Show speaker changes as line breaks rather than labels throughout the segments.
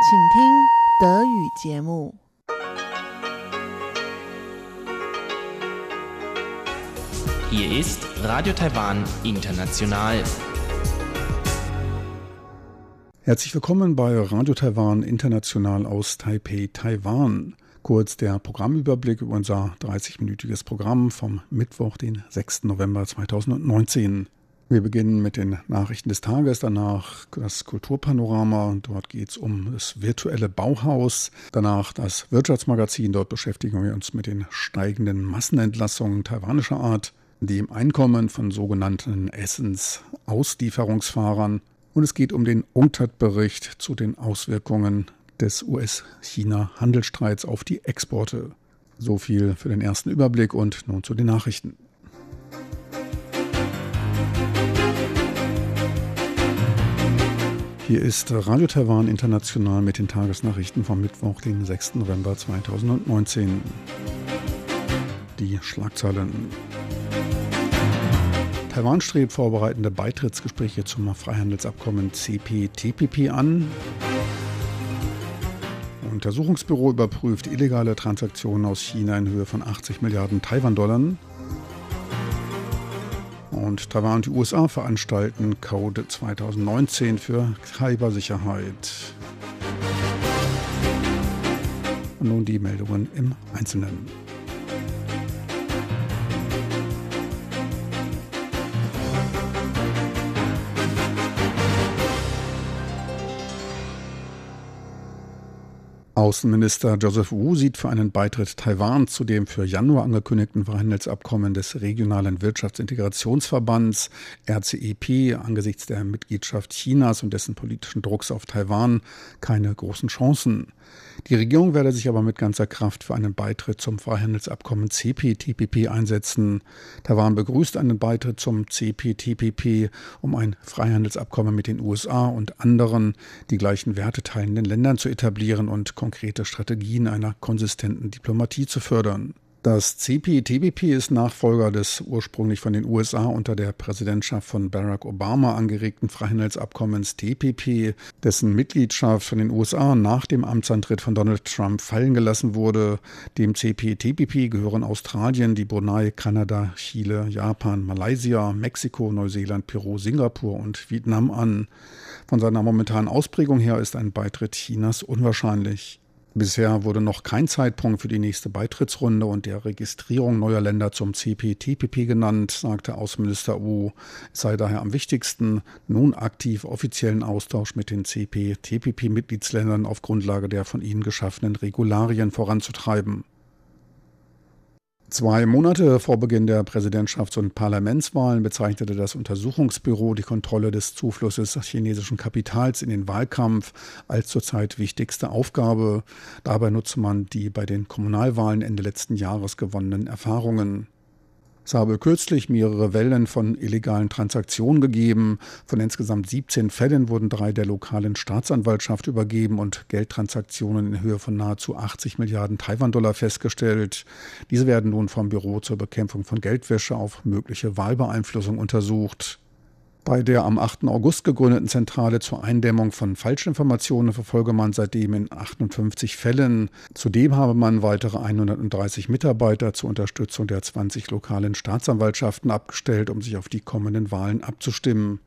请听德语节目。
Hier ist Radio Taiwan International.
Herzlich willkommen bei Radio Taiwan International aus Taipei, Taiwan. Kurz der Programmüberblick über unser 30-minütiges Programm vom Mittwoch, den 6. November 2019. Wir beginnen mit den Nachrichten des Tages, danach das Kulturpanorama, dort geht es um das virtuelle Bauhaus, danach das Wirtschaftsmagazin, dort beschäftigen wir uns mit den steigenden Massenentlassungen taiwanischer Art, dem Einkommen von sogenannten Essensauslieferungsfahrern. Und es geht um den UNCTAD-Bericht zu den Auswirkungen des US-China-Handelsstreits auf die Exporte. So viel für den ersten Überblick und nun zu den Nachrichten. Hier ist Radio Taiwan International mit den Tagesnachrichten vom Mittwoch, den 6. November 2019. Die Schlagzeilen. Taiwan strebt vorbereitende Beitrittsgespräche zum Freihandelsabkommen CPTPP an. Untersuchungsbüro überprüft illegale Transaktionen aus China in Höhe von 80 Milliarden Taiwan-Dollar. Und Taiwan und die USA veranstalten Code 2019 für Cybersicherheit. Und nun die Meldungen im Einzelnen. Außenminister Joseph Wu sieht für einen Beitritt Taiwans zu dem für Januar angekündigten Freihandelsabkommen des Regionalen Wirtschaftsintegrationsverbands RCEP angesichts der Mitgliedschaft Chinas und dessen politischen Drucks auf Taiwan keine großen Chancen. Die Regierung werde sich aber mit ganzer Kraft für einen Beitritt zum Freihandelsabkommen CPTPP einsetzen. Taiwan begrüßt einen Beitritt zum CPTPP, um ein Freihandelsabkommen mit den USA und anderen die gleichen Werte teilenden Ländern zu etablieren und konkrete Strategien einer konsistenten Diplomatie zu fördern. Das CPTPP ist Nachfolger des ursprünglich von den USA unter der Präsidentschaft von Barack Obama angeregten Freihandelsabkommens TPP, dessen Mitgliedschaft von den USA nach dem Amtsantritt von Donald Trump fallen gelassen wurde. Dem CPTPP gehören Australien, die Brunei, Kanada, Chile, Japan, Malaysia, Mexiko, Neuseeland, Peru, Singapur und Vietnam an. Von seiner momentanen Ausprägung her ist ein Beitritt Chinas unwahrscheinlich. Bisher wurde noch kein Zeitpunkt für die nächste Beitrittsrunde und der Registrierung neuer Länder zum CPTPP genannt, sagte Außenminister Wu. Es sei daher am wichtigsten, nun aktiv offiziellen Austausch mit den CPTPP-Mitgliedsländern auf Grundlage der von ihnen geschaffenen Regularien voranzutreiben. Zwei Monate vor Beginn der Präsidentschafts- und Parlamentswahlen bezeichnete das Untersuchungsbüro die Kontrolle des Zuflusses chinesischen Kapitals in den Wahlkampf als zurzeit wichtigste Aufgabe. Dabei nutze man die bei den Kommunalwahlen Ende letzten Jahres gewonnenen Erfahrungen. Es habe kürzlich mehrere Wellen von illegalen Transaktionen gegeben. Von insgesamt 17 Fällen wurden drei der lokalen Staatsanwaltschaft übergeben und Geldtransaktionen in Höhe von nahezu 80 Milliarden Taiwan-Dollar festgestellt. Diese werden nun vom Büro zur Bekämpfung von Geldwäsche auf mögliche Wahlbeeinflussung untersucht. Bei der am 8. August gegründeten Zentrale zur Eindämmung von Falschinformationen verfolge man seitdem in 58 Fällen. Zudem habe man weitere 130 Mitarbeiter zur Unterstützung der 20 lokalen Staatsanwaltschaften abgestellt, um sich auf die kommenden Wahlen abzustimmen.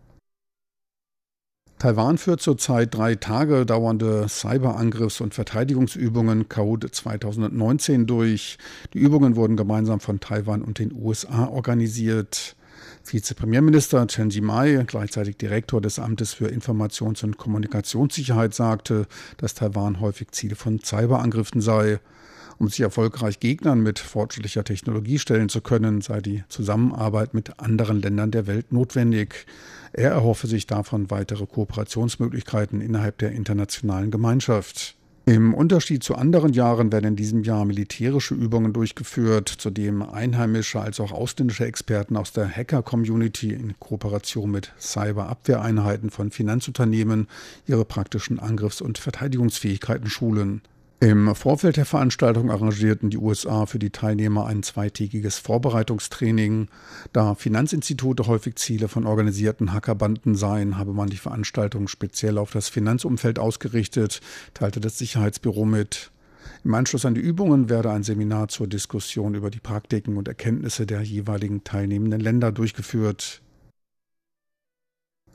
Taiwan führt zurzeit drei Tage dauernde Cyberangriffs- und Verteidigungsübungen Code 2019 durch. Die Übungen wurden gemeinsam von Taiwan und den USA organisiert. Vizepremierminister Chen Jimai, gleichzeitig Direktor des Amtes für Informations- und Kommunikationssicherheit, sagte, dass Taiwan häufig Ziel von Cyberangriffen sei. Um sich erfolgreich Gegnern mit fortschrittlicher Technologie stellen zu können, sei die Zusammenarbeit mit anderen Ländern der Welt notwendig. Er erhoffe sich davon weitere Kooperationsmöglichkeiten innerhalb der internationalen Gemeinschaft. Im Unterschied zu anderen Jahren werden in diesem Jahr militärische Übungen durchgeführt, zu dem einheimische als auch ausländische Experten aus der Hacker-Community in Kooperation mit Cyberabwehreinheiten von Finanzunternehmen ihre praktischen Angriffs- und Verteidigungsfähigkeiten schulen. Im Vorfeld der Veranstaltung arrangierten die USA für die Teilnehmer ein zweitägiges Vorbereitungstraining. Da Finanzinstitute häufig Ziele von organisierten Hackerbanden seien, habe man die Veranstaltung speziell auf das Finanzumfeld ausgerichtet, teilte das Sicherheitsbüro mit. Im Anschluss an die Übungen werde ein Seminar zur Diskussion über die Praktiken und Erkenntnisse der jeweiligen teilnehmenden Länder durchgeführt.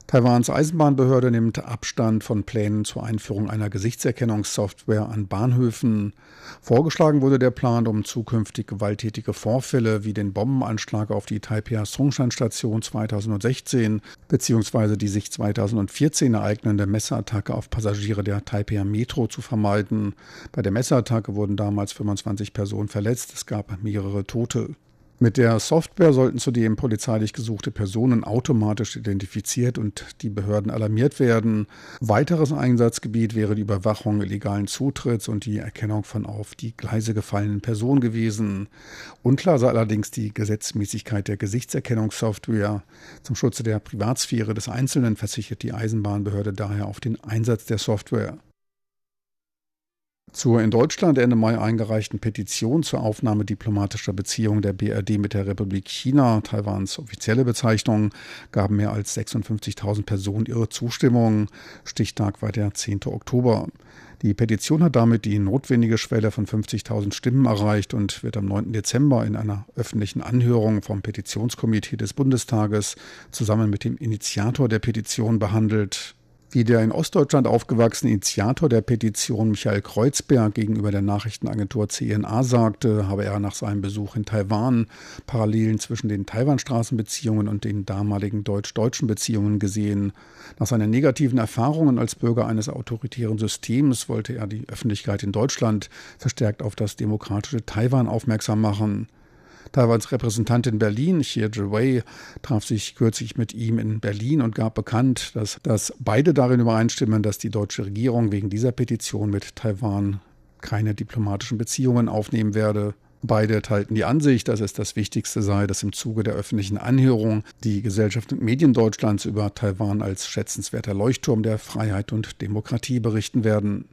Taiwans Eisenbahnbehörde nimmt Abstand von Plänen zur Einführung einer Gesichtserkennungssoftware an Bahnhöfen. Vorgeschlagen wurde der Plan, um zukünftig gewalttätige Vorfälle wie den Bombenanschlag auf die Taipei Songshan-Station 2016 bzw. die sich 2014 ereignende Messerattacke auf Passagiere der Taipei Metro zu vermeiden. Bei der Messerattacke wurden damals 25 Personen verletzt, es gab mehrere Tote. Mit der Software sollten zudem polizeilich gesuchte Personen automatisch identifiziert und die Behörden alarmiert werden. Weiteres Einsatzgebiet wäre die Überwachung illegalen Zutritts und die Erkennung von auf die Gleise gefallenen Personen gewesen. Unklar sei allerdings die Gesetzmäßigkeit der Gesichtserkennungssoftware. Zum Schutze der Privatsphäre des Einzelnen versichert die Eisenbahnbehörde daher auf den Einsatz der Software. Zur in Deutschland Ende Mai eingereichten Petition zur Aufnahme diplomatischer Beziehungen der BRD mit der Republik China, Taiwans offizielle Bezeichnung, gaben mehr als 56.000 Personen ihre Zustimmung. Stichtag war der 10. Oktober. Die Petition hat damit die notwendige Schwelle von 50.000 Stimmen erreicht und wird am 9. Dezember in einer öffentlichen Anhörung vom Petitionskomitee des Bundestages zusammen mit dem Initiator der Petition behandelt. Wie der in Ostdeutschland aufgewachsene Initiator der Petition Michael Kreuzberg gegenüber der Nachrichtenagentur CNA sagte, habe er nach seinem Besuch in Taiwan Parallelen zwischen den Taiwanstraßenbeziehungen und den damaligen deutsch-deutschen Beziehungen gesehen. Nach seinen negativen Erfahrungen als Bürger eines autoritären Systems wollte er die Öffentlichkeit in Deutschland verstärkt auf das demokratische Taiwan aufmerksam machen. Taiwans Repräsentant in Berlin, Xie Zhiwei, traf sich kürzlich mit ihm in Berlin und gab bekannt, dass, dass beide darin übereinstimmen, dass die deutsche Regierung wegen dieser Petition mit Taiwan keine diplomatischen Beziehungen aufnehmen werde. Beide teilten die Ansicht, dass es das Wichtigste sei, dass im Zuge der öffentlichen Anhörung die Gesellschaft und Medien Deutschlands über Taiwan als schätzenswerter Leuchtturm der Freiheit und Demokratie berichten werden.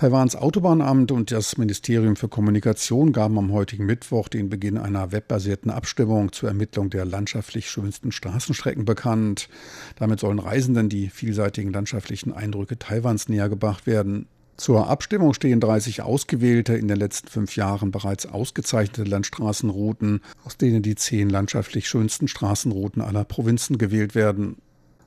Taiwans Autobahnamt und das Ministerium für Kommunikation gaben am heutigen Mittwoch den Beginn einer webbasierten Abstimmung zur Ermittlung der landschaftlich schönsten Straßenstrecken bekannt. Damit sollen Reisenden die vielseitigen landschaftlichen Eindrücke Taiwans nähergebracht werden. Zur Abstimmung stehen 30 ausgewählte, in den letzten fünf Jahren bereits ausgezeichnete Landstraßenrouten, aus denen die zehn landschaftlich schönsten Straßenrouten aller Provinzen gewählt werden.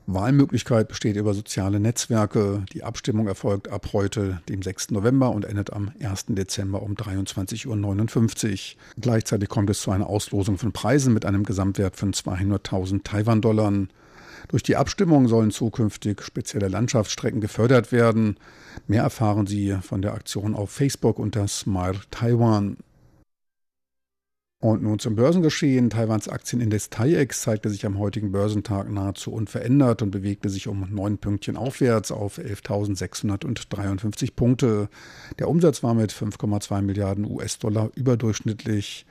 Wahlmöglichkeit besteht über soziale Netzwerke. Die Abstimmung erfolgt ab heute, dem 6. November und endet am 1. Dezember um 23.59 Uhr. Gleichzeitig kommt es zu einer Auslosung von Preisen mit einem Gesamtwert von 200.000 Taiwan-Dollar. Durch die Abstimmung sollen zukünftig spezielle Landschaftsstrecken gefördert werden. Mehr erfahren Sie von der Aktion auf Facebook unter Smile Taiwan. Und nun zum Börsengeschehen. Taiwans Aktienindex TAIEX zeigte sich am heutigen Börsentag nahezu unverändert und bewegte sich um neun Pünktchen aufwärts auf 11.653 Punkte. Der Umsatz war mit 5,2 Milliarden US-Dollar überdurchschnittlich.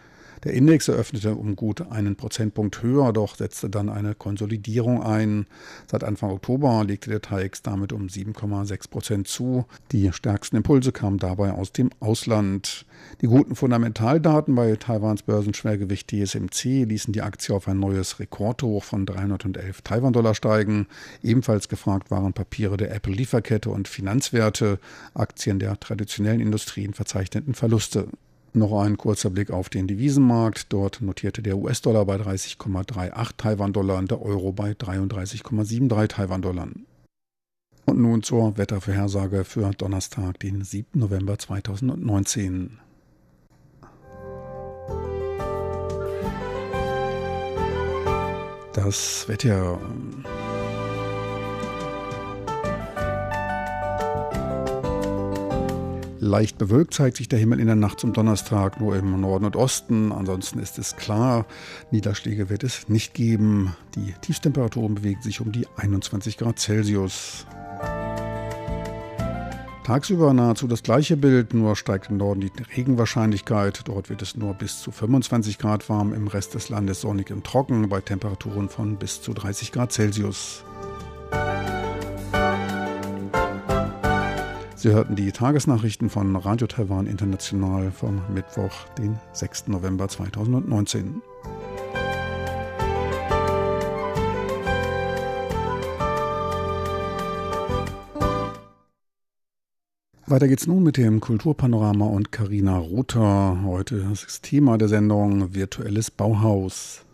Der Index eröffnete um gut einen Prozentpunkt höher, doch setzte dann eine Konsolidierung ein. Seit Anfang Oktober legte der TAIEX damit um 7,6 Prozent zu. Die stärksten Impulse kamen dabei aus dem Ausland. Die guten Fundamentaldaten bei Taiwans Börsenschwergewicht TSMC ließen die Aktie auf ein neues Rekordhoch von 311 Taiwan-Dollar steigen. Ebenfalls gefragt waren Papiere der Apple-Lieferkette und Finanzwerte. Aktien der traditionellen Industrien verzeichneten Verluste. Noch ein kurzer Blick auf den Devisenmarkt. Dort notierte der US-Dollar bei 30,38 Taiwan-Dollar und der Euro bei 33,73 Taiwan-Dollar. Und nun zur Wettervorhersage für Donnerstag, den 7. November 2019. Das Wetter. Leicht bewölkt zeigt sich der Himmel in der Nacht zum Donnerstag nur im Norden und Osten. Ansonsten ist es klar, Niederschläge wird es nicht geben. Die Tiefstemperaturen bewegen sich um die 21 Grad Celsius. Tagsüber nahezu das gleiche Bild, nur steigt im Norden die Regenwahrscheinlichkeit. Dort wird es nur bis zu 25 Grad warm, im Rest des Landes sonnig und trocken bei Temperaturen von bis zu 30 Grad Celsius. Sie hörten die Tagesnachrichten von Radio Taiwan International vom Mittwoch, den 6. November 2019. Weiter geht's nun mit dem Kulturpanorama und Karina Rother. Heute ist das Thema der Sendung virtuelles Bauhaus.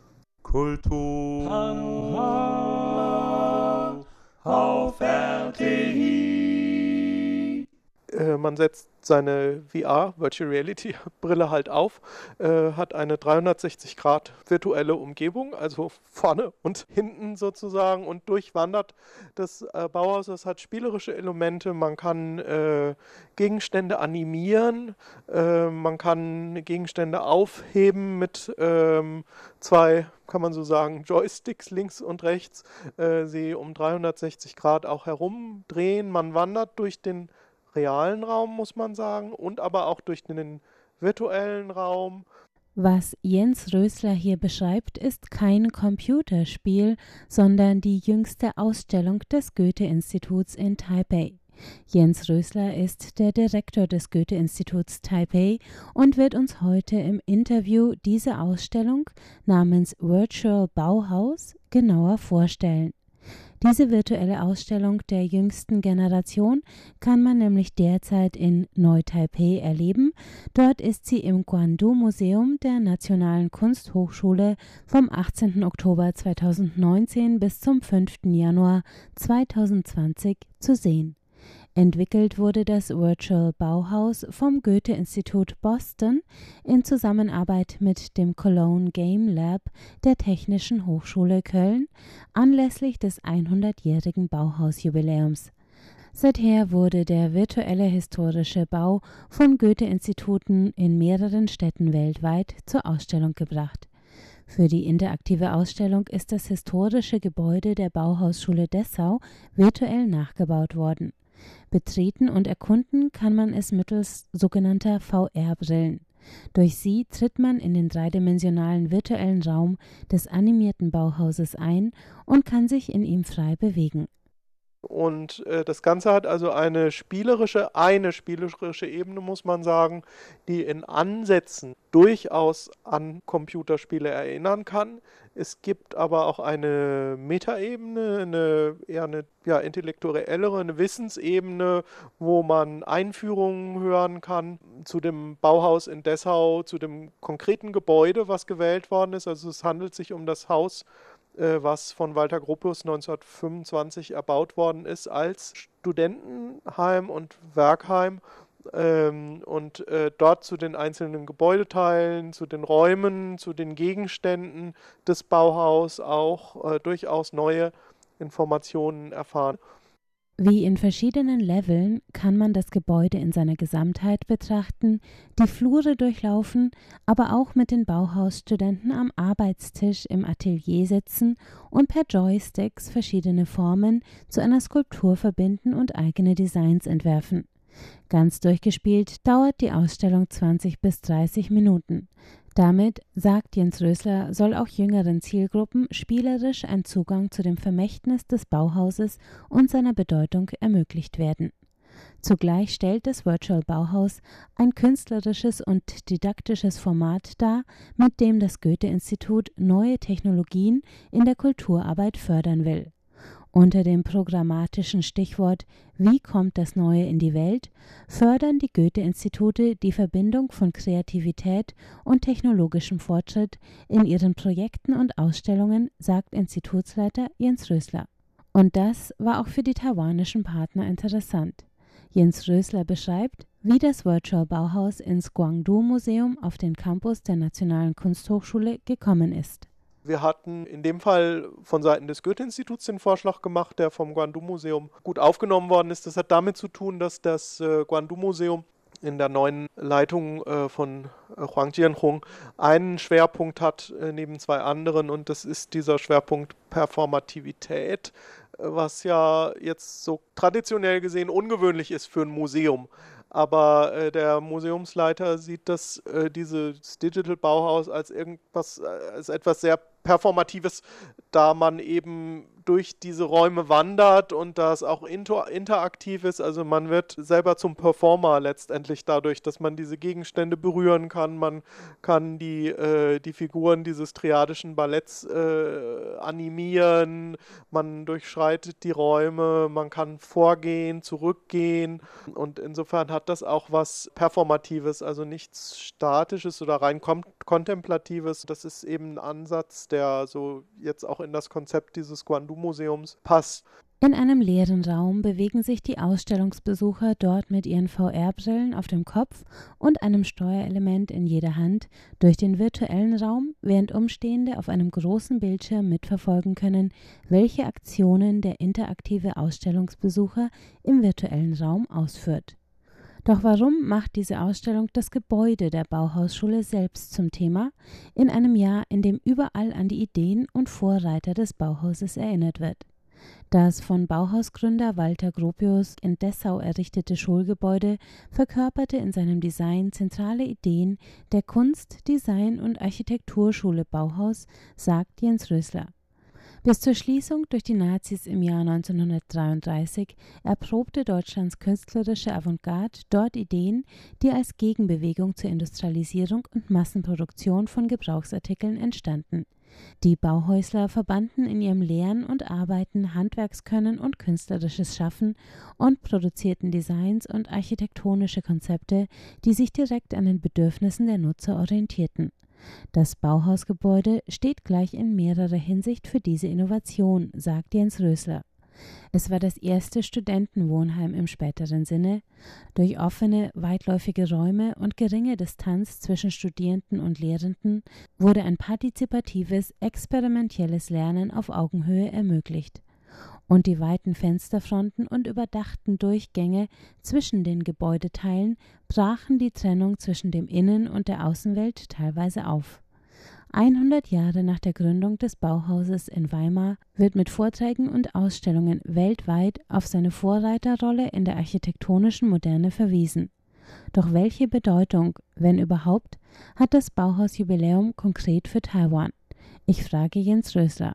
Kulturpanorama auf RTI. Äh, man setzt seine VR, Virtual Reality Brille halt auf, äh, hat eine 360 Grad virtuelle Umgebung, also vorne und hinten sozusagen und durchwandert das äh, Bauhaus. Es hat spielerische Elemente, man kann äh, Gegenstände animieren, äh, man kann Gegenstände aufheben mit ähm, zwei, kann man so sagen, Joysticks links und rechts, äh, sie um 360 Grad auch herumdrehen. Man wandert durch den realen Raum, muss man sagen, und aber auch durch den virtuellen Raum.
Was Jens Rösler hier beschreibt, ist kein Computerspiel, sondern die jüngste Ausstellung des Goethe-Instituts in Taipei. Jens Rösler ist der Direktor des Goethe-Instituts Taipei und wird uns heute im Interview diese Ausstellung namens Virtual Bauhaus genauer vorstellen. Diese virtuelle Ausstellung der jüngsten Generation kann man nämlich derzeit in Neu-Taipei erleben. Dort ist sie im Guandu Museum der Nationalen Kunsthochschule vom 18. Oktober 2019 bis zum 5. Januar 2020 zu sehen. Entwickelt wurde das Virtual Bauhaus vom Goethe-Institut Boston in Zusammenarbeit mit dem Cologne Game Lab der Technischen Hochschule Köln anlässlich des 100-jährigen Bauhausjubiläums. Seither wurde der virtuelle historische Bau von Goethe-Instituten in mehreren Städten weltweit zur Ausstellung gebracht. Für die interaktive Ausstellung ist das historische Gebäude der Bauhausschule Dessau virtuell nachgebaut worden. Betreten und erkunden kann man es mittels sogenannter VR-Brillen. Durch sie tritt man in den dreidimensionalen virtuellen Raum des animierten Bauhauses ein und kann sich in ihm frei bewegen.
Und äh, das Ganze hat also eine spielerische, eine spielerische Ebene, muss man sagen, die in Ansätzen durchaus an Computerspiele erinnern kann. Es gibt aber auch eine Metaebene, eine eher eine ja, intellektuellere, eine Wissensebene, wo man Einführungen hören kann zu dem Bauhaus in Dessau, zu dem konkreten Gebäude, was gewählt worden ist. Also es handelt sich um das Haus was von Walter Gropius 1925 erbaut worden ist als Studentenheim und Werkheim ähm, und äh, dort zu den einzelnen Gebäudeteilen, zu den Räumen, zu den Gegenständen des Bauhaus auch äh, durchaus neue Informationen erfahren.
Wie in verschiedenen Leveln kann man das Gebäude in seiner Gesamtheit betrachten, die Flure durchlaufen, aber auch mit den Bauhausstudenten am Arbeitstisch im Atelier sitzen und per Joysticks verschiedene Formen zu einer Skulptur verbinden und eigene Designs entwerfen. Ganz durchgespielt dauert die Ausstellung 20 bis 30 Minuten. Damit, sagt Jens Rösler, soll auch jüngeren Zielgruppen spielerisch ein Zugang zu dem Vermächtnis des Bauhauses und seiner Bedeutung ermöglicht werden. Zugleich stellt das Virtual Bauhaus ein künstlerisches und didaktisches Format dar, mit dem das Goethe-Institut neue Technologien in der Kulturarbeit fördern will. Unter dem programmatischen Stichwort Wie kommt das Neue in die Welt fördern die Goethe-Institute die Verbindung von Kreativität und technologischem Fortschritt in ihren Projekten und Ausstellungen, sagt Institutsleiter Jens Rösler. Und das war auch für die taiwanischen Partner interessant. Jens Rösler beschreibt, wie das Virtual Bauhaus ins Guangdu Museum auf den Campus der Nationalen Kunsthochschule gekommen ist.
Wir hatten in dem Fall von Seiten des Goethe-Instituts den Vorschlag gemacht, der vom Guandu-Museum gut aufgenommen worden ist. Das hat damit zu tun, dass das äh, Guandu-Museum in der neuen Leitung äh, von äh, Huang Jianhong einen Schwerpunkt hat äh, neben zwei anderen und das ist dieser Schwerpunkt Performativität, äh, was ja jetzt so traditionell gesehen ungewöhnlich ist für ein Museum. Aber äh, der Museumsleiter sieht das, äh, dieses Digital Bauhaus als irgendwas, als etwas sehr Performatives, da man eben durch diese Räume wandert und das auch inter interaktiv ist. Also man wird selber zum Performer letztendlich dadurch, dass man diese Gegenstände berühren kann. Man kann die, äh, die Figuren dieses triadischen Balletts äh, animieren. Man durchschreitet die Räume. Man kann vorgehen, zurückgehen. Und insofern hat das auch was Performatives, also nichts Statisches oder rein Kontemplatives. Das ist eben ein Ansatz, der so jetzt auch in das Konzept dieses Guandu Museums passt.
In einem leeren Raum bewegen sich die Ausstellungsbesucher dort mit ihren VR-Brillen auf dem Kopf und einem Steuerelement in jeder Hand durch den virtuellen Raum, während Umstehende auf einem großen Bildschirm mitverfolgen können, welche Aktionen der interaktive Ausstellungsbesucher im virtuellen Raum ausführt. Doch warum macht diese Ausstellung das Gebäude der Bauhausschule selbst zum Thema, in einem Jahr, in dem überall an die Ideen und Vorreiter des Bauhauses erinnert wird? Das von Bauhausgründer Walter Gropius in Dessau errichtete Schulgebäude verkörperte in seinem Design zentrale Ideen der Kunst-, Design- und Architekturschule Bauhaus, sagt Jens Rösler. Bis zur Schließung durch die Nazis im Jahr 1933 erprobte Deutschlands künstlerische Avantgarde dort Ideen, die als Gegenbewegung zur Industrialisierung und Massenproduktion von Gebrauchsartikeln entstanden. Die Bauhäusler verbanden in ihrem Lehren und Arbeiten Handwerkskönnen und künstlerisches Schaffen und produzierten Designs und architektonische Konzepte, die sich direkt an den Bedürfnissen der Nutzer orientierten. Das Bauhausgebäude steht gleich in mehrerer Hinsicht für diese Innovation, sagt Jens Rösler. Es war das erste Studentenwohnheim im späteren Sinne. Durch offene, weitläufige Räume und geringe Distanz zwischen Studierenden und Lehrenden wurde ein partizipatives, experimentelles Lernen auf Augenhöhe ermöglicht und die weiten Fensterfronten und überdachten Durchgänge zwischen den Gebäudeteilen brachen die Trennung zwischen dem Innen- und der Außenwelt teilweise auf. 100 Jahre nach der Gründung des Bauhauses in Weimar wird mit Vorträgen und Ausstellungen weltweit auf seine Vorreiterrolle in der architektonischen Moderne verwiesen. Doch welche Bedeutung, wenn überhaupt, hat das Bauhausjubiläum konkret für Taiwan? Ich frage Jens Rösler.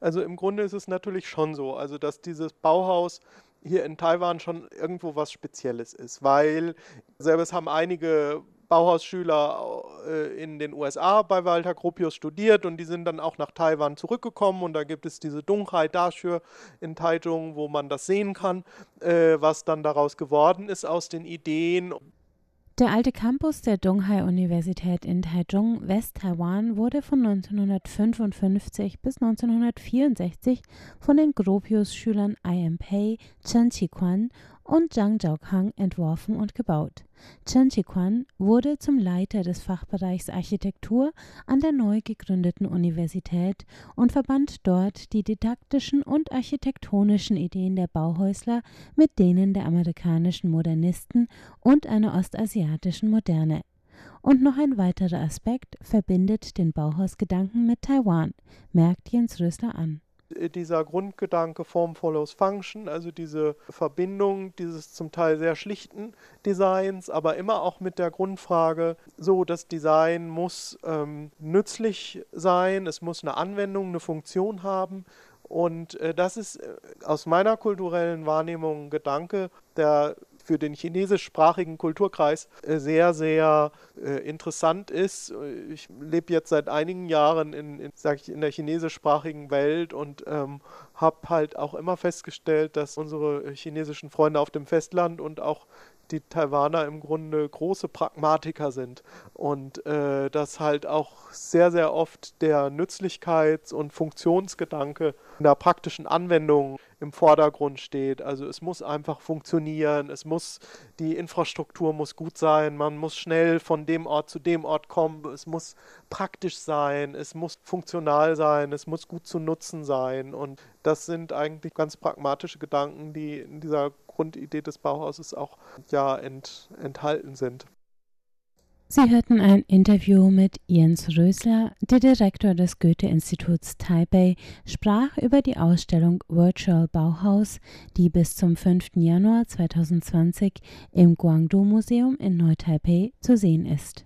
Also im Grunde ist es natürlich schon so, also dass dieses Bauhaus hier in Taiwan schon irgendwo was Spezielles ist, weil selbst haben einige Bauhausschüler äh, in den USA bei Walter Gropius studiert und die sind dann auch nach Taiwan zurückgekommen und da gibt es diese Dunghai Dashue in Taichung, wo man das sehen kann, äh, was dann daraus geworden ist aus den Ideen.
Der alte Campus der Donghai-Universität in Taichung, West-Taiwan, wurde von 1955 bis 1964 von den Gropius-Schülern I.M. Pei, Chen Chiquan und Zhang Zhaokang entworfen und gebaut. Chen Chiquan wurde zum Leiter des Fachbereichs Architektur an der neu gegründeten Universität und verband dort die didaktischen und architektonischen Ideen der Bauhäusler mit denen der amerikanischen Modernisten und einer ostasiatischen Moderne. Und noch ein weiterer Aspekt verbindet den Bauhausgedanken mit Taiwan, merkt Jens Rösler an
dieser Grundgedanke Form follows Function, also diese Verbindung dieses zum Teil sehr schlichten Designs, aber immer auch mit der Grundfrage, so das Design muss ähm, nützlich sein, es muss eine Anwendung, eine Funktion haben. Und äh, das ist äh, aus meiner kulturellen Wahrnehmung ein Gedanke, der für den chinesischsprachigen Kulturkreis äh, sehr, sehr äh, interessant ist. Ich lebe jetzt seit einigen Jahren in, in, ich, in der chinesischsprachigen Welt und ähm, habe halt auch immer festgestellt, dass unsere chinesischen Freunde auf dem Festland und auch die Taiwaner im Grunde große Pragmatiker sind und äh, dass halt auch sehr, sehr oft der Nützlichkeits- und Funktionsgedanke in der praktischen Anwendung im Vordergrund steht. Also es muss einfach funktionieren, es muss, die Infrastruktur muss gut sein, man muss schnell von dem Ort zu dem Ort kommen, es muss praktisch sein, es muss funktional sein, es muss gut zu nutzen sein und das sind eigentlich ganz pragmatische Gedanken, die in dieser Grundidee des Bauhauses auch ja ent, enthalten sind.
Sie hörten ein Interview mit Jens Rösler, der Direktor des Goethe-Instituts Taipei, sprach über die Ausstellung Virtual Bauhaus, die bis zum 5. Januar 2020 im Guangdong-Museum in Neu-Taipei zu sehen ist.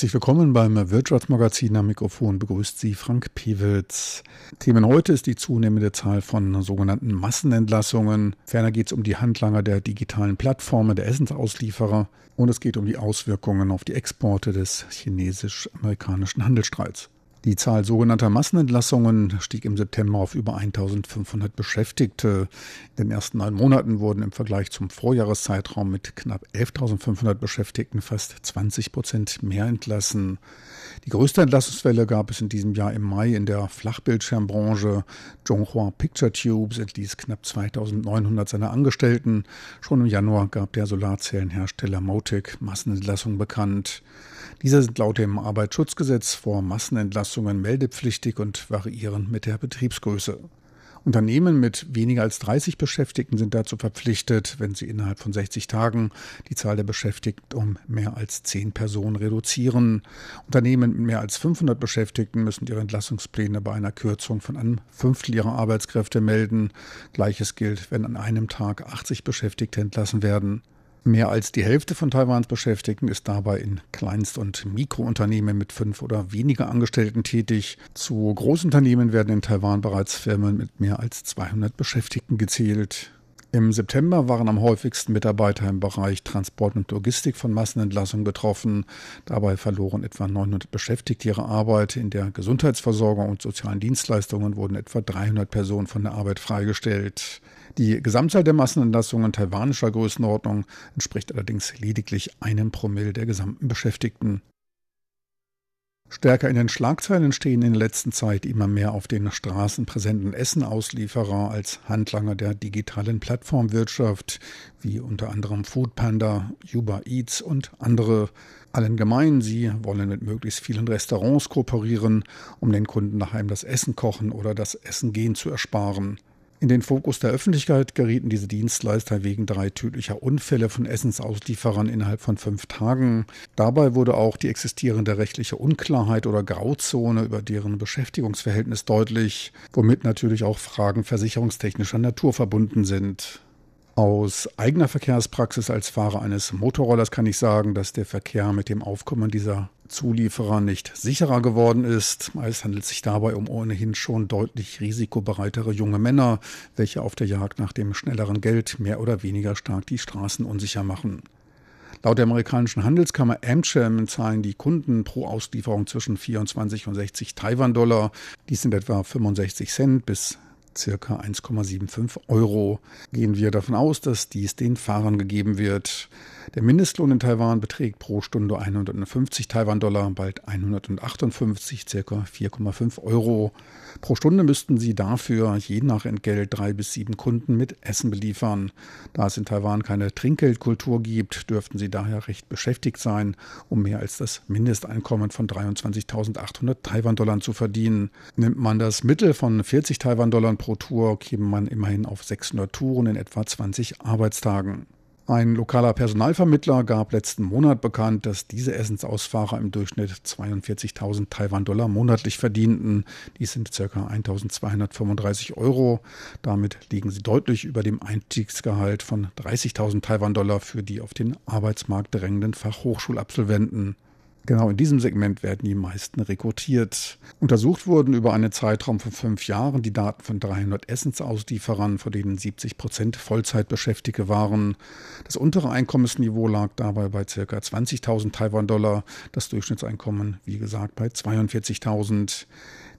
Herzlich willkommen beim Wirtschaftsmagazin. Am Mikrofon begrüßt Sie Frank Pewitz. Themen heute ist die zunehmende Zahl von sogenannten Massenentlassungen. Ferner geht es um die Handlanger der digitalen Plattformen, der Essensauslieferer. Und es geht um die Auswirkungen auf die Exporte des chinesisch-amerikanischen Handelsstreits. Die Zahl sogenannter Massenentlassungen stieg im September auf über 1500 Beschäftigte. In den ersten neun Monaten wurden im Vergleich zum Vorjahreszeitraum mit knapp 11.500 Beschäftigten fast 20 Prozent mehr entlassen. Die größte Entlassungswelle gab es in diesem Jahr im Mai in der Flachbildschirmbranche. Zhonghua Picture Tubes entließ knapp 2900 seiner Angestellten. Schon im Januar gab der Solarzellenhersteller Motic Massenentlassungen bekannt. Diese sind laut dem Arbeitsschutzgesetz vor Massenentlassungen meldepflichtig und variieren mit der Betriebsgröße. Unternehmen mit weniger als 30 Beschäftigten sind dazu verpflichtet, wenn sie innerhalb von 60 Tagen die Zahl der Beschäftigten um mehr als 10 Personen reduzieren. Unternehmen mit mehr als 500 Beschäftigten müssen ihre Entlassungspläne bei einer Kürzung von einem Fünftel ihrer Arbeitskräfte melden. Gleiches gilt, wenn an einem Tag 80 Beschäftigte entlassen werden. Mehr als die Hälfte von Taiwans Beschäftigten ist dabei in Kleinst- und Mikrounternehmen mit fünf oder weniger Angestellten tätig. Zu Großunternehmen werden in Taiwan bereits Firmen mit mehr als 200 Beschäftigten gezählt. Im September waren am häufigsten Mitarbeiter im Bereich Transport und Logistik von Massenentlassungen betroffen. Dabei verloren etwa 900 Beschäftigte ihre Arbeit. In der Gesundheitsversorgung und sozialen Dienstleistungen wurden etwa 300 Personen von der Arbeit freigestellt. Die Gesamtzahl der Massenentlassungen taiwanischer Größenordnung entspricht allerdings lediglich einem Promille der gesamten Beschäftigten. Stärker in den Schlagzeilen stehen in der letzten Zeit immer mehr auf den Straßen präsenten Essenauslieferer als Handlanger der digitalen Plattformwirtschaft, wie unter anderem Foodpanda, Uber Eats und andere. Allen gemein, sie wollen mit möglichst vielen Restaurants kooperieren, um den Kunden daheim das Essen kochen oder das Essen gehen zu ersparen. In den Fokus der Öffentlichkeit gerieten diese Dienstleister wegen drei tödlicher Unfälle von Essensauslieferern innerhalb von fünf Tagen. Dabei wurde auch die existierende rechtliche Unklarheit oder Grauzone über deren Beschäftigungsverhältnis deutlich, womit natürlich auch Fragen versicherungstechnischer Natur verbunden sind. Aus eigener Verkehrspraxis als Fahrer eines Motorrollers kann ich sagen, dass der Verkehr mit dem Aufkommen dieser Zulieferer nicht sicherer geworden ist. Meist handelt es sich dabei um ohnehin schon deutlich risikobereitere junge Männer, welche auf der Jagd nach dem schnelleren Geld mehr oder weniger stark die Straßen unsicher machen. Laut der amerikanischen Handelskammer Amcham zahlen die Kunden pro Auslieferung zwischen 24 und 60 Taiwan-Dollar. Dies sind etwa 65 Cent bis circa 1,75 Euro. Gehen wir davon aus, dass dies den Fahrern gegeben wird. Der Mindestlohn in Taiwan beträgt pro Stunde 150 Taiwan-Dollar, bald 158, circa 4,5 Euro. Pro Stunde müssten sie dafür je nach Entgelt drei bis sieben Kunden mit Essen beliefern. Da es in Taiwan keine Trinkgeldkultur gibt, dürften sie daher recht beschäftigt sein, um mehr als das Mindesteinkommen von 23.800 Taiwan-Dollar zu verdienen. Nimmt man das Mittel von 40 Taiwan-Dollar pro Tour, käme man immerhin auf 600 Touren in etwa 20 Arbeitstagen. Ein lokaler Personalvermittler gab letzten Monat bekannt, dass diese Essensausfahrer im Durchschnitt 42.000 Taiwan-Dollar monatlich verdienten. Dies sind ca. 1.235 Euro. Damit liegen sie deutlich über dem Einstiegsgehalt von 30.000 Taiwan-Dollar für die auf den Arbeitsmarkt drängenden Fachhochschulabsolventen. Genau in diesem Segment werden die meisten rekrutiert. Untersucht wurden über einen Zeitraum von fünf Jahren die Daten von 300 Essensauslieferern, von denen 70 Prozent Vollzeitbeschäftigte waren. Das untere Einkommensniveau lag dabei bei ca. 20.000 Taiwan-Dollar, das Durchschnittseinkommen, wie gesagt, bei 42.000.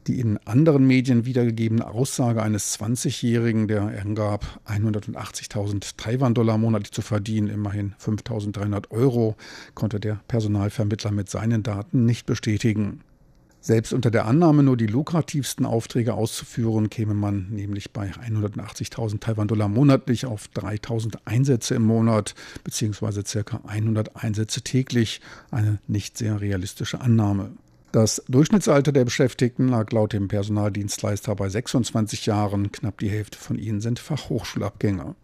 Die in anderen Medien wiedergegebene Aussage eines 20-Jährigen, der angab, 180.000 Taiwan-Dollar monatlich zu verdienen, immerhin 5.300 Euro, konnte der Personalvermittler mit seinen Daten nicht bestätigen. Selbst unter der Annahme, nur die lukrativsten Aufträge auszuführen, käme man nämlich bei 180.000 Taiwan-Dollar monatlich auf 3.000 Einsätze im Monat beziehungsweise ca. 100 Einsätze täglich. Eine nicht sehr realistische Annahme. Das Durchschnittsalter der Beschäftigten lag laut dem Personaldienstleister bei 26 Jahren. Knapp die Hälfte von ihnen sind Fachhochschulabgänger.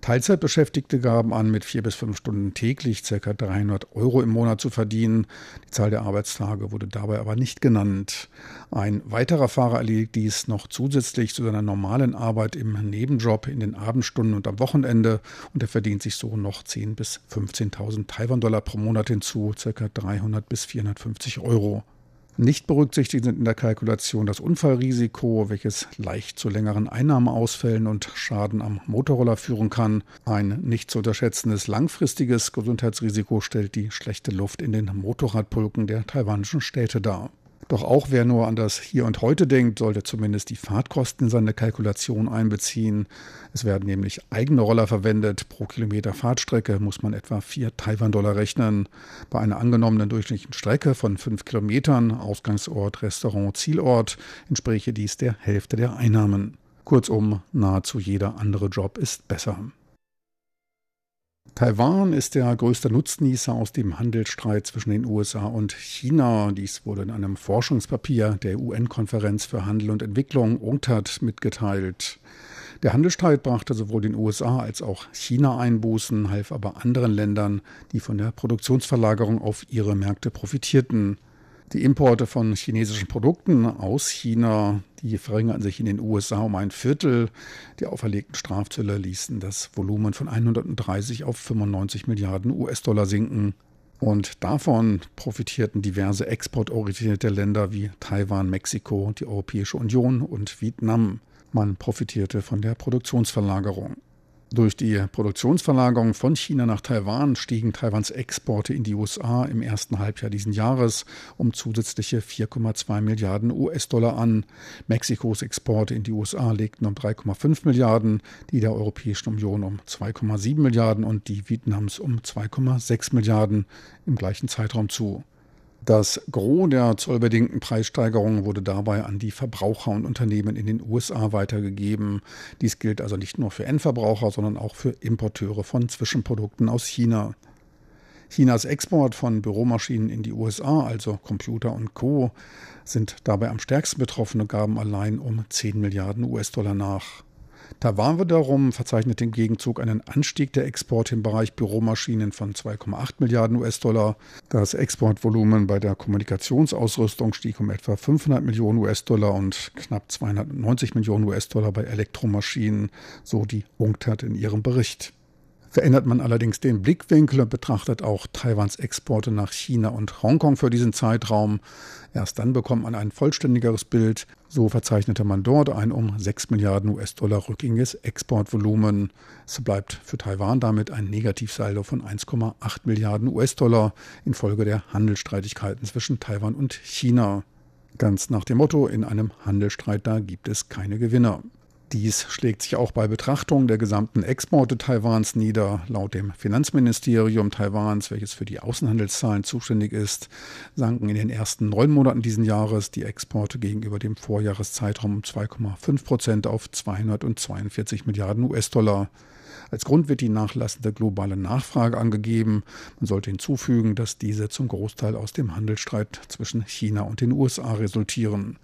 Teilzeitbeschäftigte gaben an, mit vier bis fünf Stunden täglich ca. 300 Euro im Monat zu verdienen. Die Zahl der Arbeitstage wurde dabei aber nicht genannt. Ein weiterer Fahrer erledigt dies noch zusätzlich zu seiner normalen Arbeit im Nebenjob in den Abendstunden und am Wochenende und er verdient sich so noch 10.000 bis 15.000 Taiwan-Dollar pro Monat hinzu, ca. 300 bis 450 Euro. Nicht berücksichtigt sind in der Kalkulation das Unfallrisiko, welches leicht zu längeren Einnahmeausfällen und Schaden am Motorroller führen kann. Ein nicht zu unterschätzendes langfristiges Gesundheitsrisiko stellt die schlechte Luft in den Motorradpulken der taiwanischen Städte dar. Doch auch wer nur an das Hier und Heute denkt, sollte zumindest die Fahrtkosten in seine Kalkulation einbeziehen. Es werden nämlich eigene Roller verwendet. Pro Kilometer Fahrtstrecke muss man etwa 4 Taiwan-Dollar rechnen. Bei einer angenommenen durchschnittlichen Strecke von 5 Kilometern, Ausgangsort, Restaurant, Zielort, entspräche dies der Hälfte der Einnahmen. Kurzum, nahezu jeder andere Job ist besser. Taiwan ist der größte Nutznießer aus dem Handelsstreit zwischen den USA und China. Dies wurde in einem Forschungspapier der UN-Konferenz für Handel und Entwicklung UNCTAD mitgeteilt. Der Handelsstreit brachte sowohl den USA als auch China Einbußen, half aber anderen Ländern, die von der Produktionsverlagerung auf ihre Märkte profitierten. Die Importe von chinesischen Produkten aus China, die verringerten sich in den USA um ein Viertel. Die auferlegten Strafzölle ließen das Volumen von 130 auf 95 Milliarden US-Dollar sinken. Und davon profitierten diverse exportorientierte Länder wie Taiwan, Mexiko, die Europäische Union und Vietnam. Man profitierte von der Produktionsverlagerung. Durch die Produktionsverlagerung von China nach Taiwan stiegen Taiwans Exporte in die USA im ersten Halbjahr diesen Jahres um zusätzliche 4,2 Milliarden US-Dollar an. Mexikos Exporte in die USA legten um 3,5 Milliarden, die der Europäischen Union um 2,7 Milliarden und die Vietnams um 2,6 Milliarden im gleichen Zeitraum zu. Das Gros der zollbedingten Preissteigerungen wurde dabei an die Verbraucher und Unternehmen in den USA weitergegeben. Dies gilt also nicht nur für Endverbraucher, sondern auch für Importeure von Zwischenprodukten aus China. Chinas Export von Büromaschinen in die USA, also Computer und Co., sind dabei am stärksten betroffen und gaben allein um 10 Milliarden US-Dollar nach. Taiwan wiederum verzeichnet im Gegenzug einen Anstieg der Exporte im Bereich Büromaschinen von 2,8 Milliarden US-Dollar. Das Exportvolumen bei der Kommunikationsausrüstung stieg um etwa 500 Millionen US-Dollar und knapp 290 Millionen US-Dollar bei Elektromaschinen, so die UNCTAD in ihrem Bericht. Verändert man allerdings den Blickwinkel und betrachtet auch Taiwans Exporte nach China und Hongkong für diesen Zeitraum, erst dann bekommt man ein vollständigeres Bild. So verzeichnete man dort ein um 6 Milliarden US-Dollar rückgängiges Exportvolumen. Es bleibt für Taiwan damit ein Negativsaldo von 1,8 Milliarden US-Dollar infolge der Handelsstreitigkeiten zwischen Taiwan und China. Ganz nach dem Motto, in einem Handelsstreit da gibt es keine Gewinner. Dies schlägt sich auch bei Betrachtung der gesamten Exporte Taiwans nieder. Laut dem Finanzministerium Taiwans, welches für die Außenhandelszahlen zuständig ist, sanken in den ersten neun Monaten diesen Jahres die Exporte gegenüber dem Vorjahreszeitraum um 2,5 Prozent auf 242 Milliarden US-Dollar. Als Grund wird die nachlassende globale Nachfrage angegeben. Man sollte hinzufügen, dass diese zum Großteil aus dem Handelsstreit zwischen China und den USA resultieren.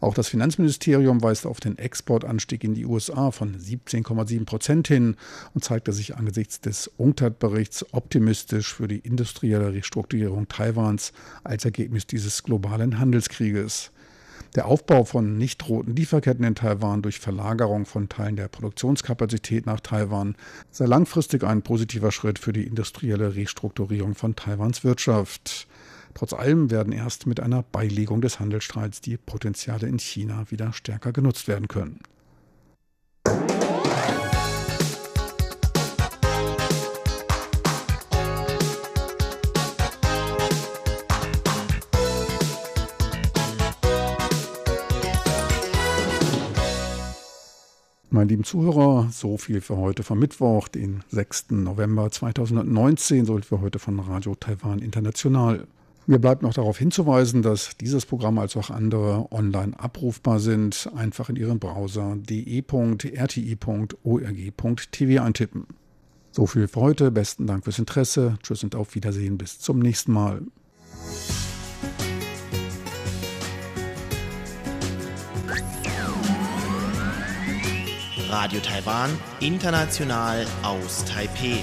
Auch das Finanzministerium weist auf den Exportanstieg in die USA von 17,7 Prozent hin und zeigte sich angesichts des UNCTAD-Berichts optimistisch für die industrielle Restrukturierung Taiwans als Ergebnis dieses globalen Handelskrieges. Der Aufbau von nicht roten Lieferketten in Taiwan durch Verlagerung von Teilen der Produktionskapazität nach Taiwan sei langfristig ein positiver Schritt für die industrielle Restrukturierung von Taiwans Wirtschaft. Trotz allem werden erst mit einer Beilegung des Handelsstreits die Potenziale in China wieder stärker genutzt werden können. Meine lieben Zuhörer, so viel für heute vom Mittwoch, den 6. November 2019, so viel für heute von Radio Taiwan International. Mir bleibt noch darauf hinzuweisen, dass dieses Programm als auch andere online abrufbar sind. Einfach in Ihren Browser de.rti.org.tv eintippen. So viel für heute. Besten Dank fürs Interesse. Tschüss und auf Wiedersehen. Bis zum nächsten Mal.
Radio Taiwan, international aus Taipeh.